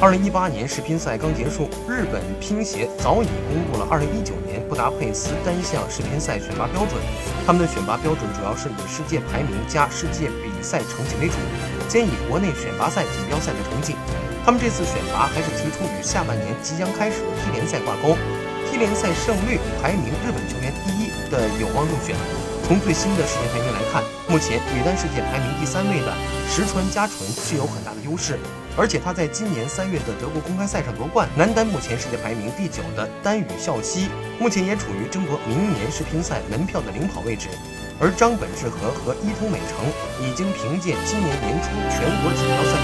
二零一八年世乒赛刚结束，日本乒协早已公布了二零一九年布达佩斯单项世乒赛选拔标准。他们的选拔标准主要是以世界排名加世界比赛成绩为主，兼以国内选拔赛锦标赛的成绩。他们这次选拔还是提出与下半年即将开始的 T 联赛挂钩，T 联赛胜率排名日本球员第一的有望入选。从最新的世界排名来看，目前女单世界排名第三位的石川佳纯具有很大的优势，而且她在今年三月的德国公开赛上夺冠。男单目前世界排名第九的丹羽孝希，目前也处于争夺明年世乒赛门票的领跑位置，而张本智和和伊藤美诚已经凭借今年年初全国锦标赛